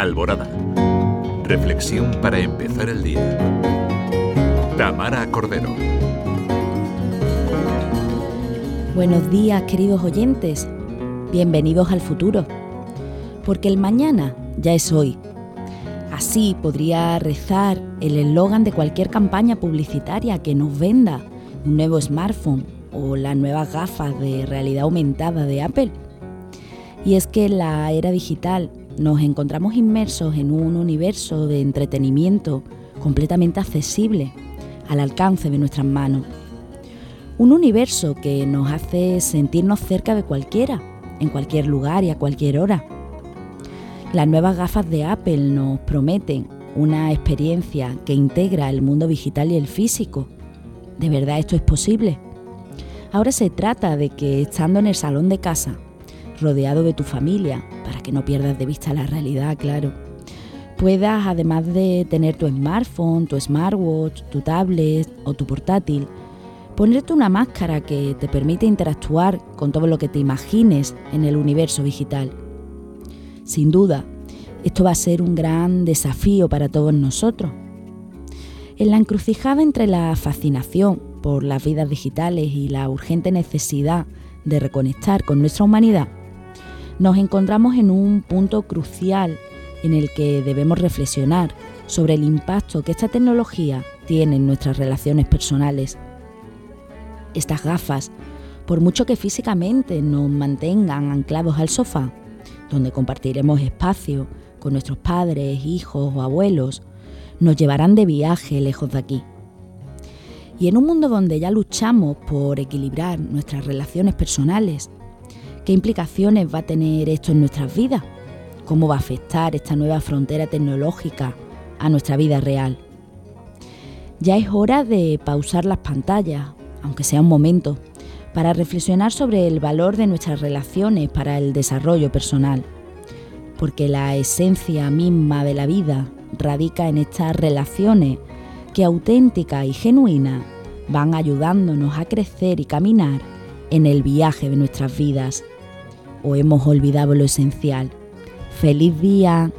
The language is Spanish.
Alborada. Reflexión para empezar el día. Tamara Cordero. Buenos días, queridos oyentes. Bienvenidos al futuro. Porque el mañana ya es hoy. Así podría rezar el eslogan de cualquier campaña publicitaria que nos venda un nuevo smartphone o las nuevas gafas de realidad aumentada de Apple. Y es que la era digital nos encontramos inmersos en un universo de entretenimiento completamente accesible, al alcance de nuestras manos. Un universo que nos hace sentirnos cerca de cualquiera, en cualquier lugar y a cualquier hora. Las nuevas gafas de Apple nos prometen una experiencia que integra el mundo digital y el físico. ¿De verdad esto es posible? Ahora se trata de que estando en el salón de casa, rodeado de tu familia, para que no pierdas de vista la realidad, claro, puedas, además de tener tu smartphone, tu smartwatch, tu tablet o tu portátil, ponerte una máscara que te permite interactuar con todo lo que te imagines en el universo digital. Sin duda, esto va a ser un gran desafío para todos nosotros. En la encrucijada entre la fascinación por las vidas digitales y la urgente necesidad de reconectar con nuestra humanidad, nos encontramos en un punto crucial en el que debemos reflexionar sobre el impacto que esta tecnología tiene en nuestras relaciones personales. Estas gafas, por mucho que físicamente nos mantengan anclados al sofá, donde compartiremos espacio con nuestros padres, hijos o abuelos, nos llevarán de viaje lejos de aquí. Y en un mundo donde ya luchamos por equilibrar nuestras relaciones personales, ¿qué implicaciones va a tener esto en nuestras vidas? ¿Cómo va a afectar esta nueva frontera tecnológica a nuestra vida real? Ya es hora de pausar las pantallas, aunque sea un momento, para reflexionar sobre el valor de nuestras relaciones para el desarrollo personal, porque la esencia misma de la vida radica en estas relaciones que auténticas y genuinas van ayudándonos a crecer y caminar en el viaje de nuestras vidas. O hemos olvidado lo esencial. ¡Feliz día!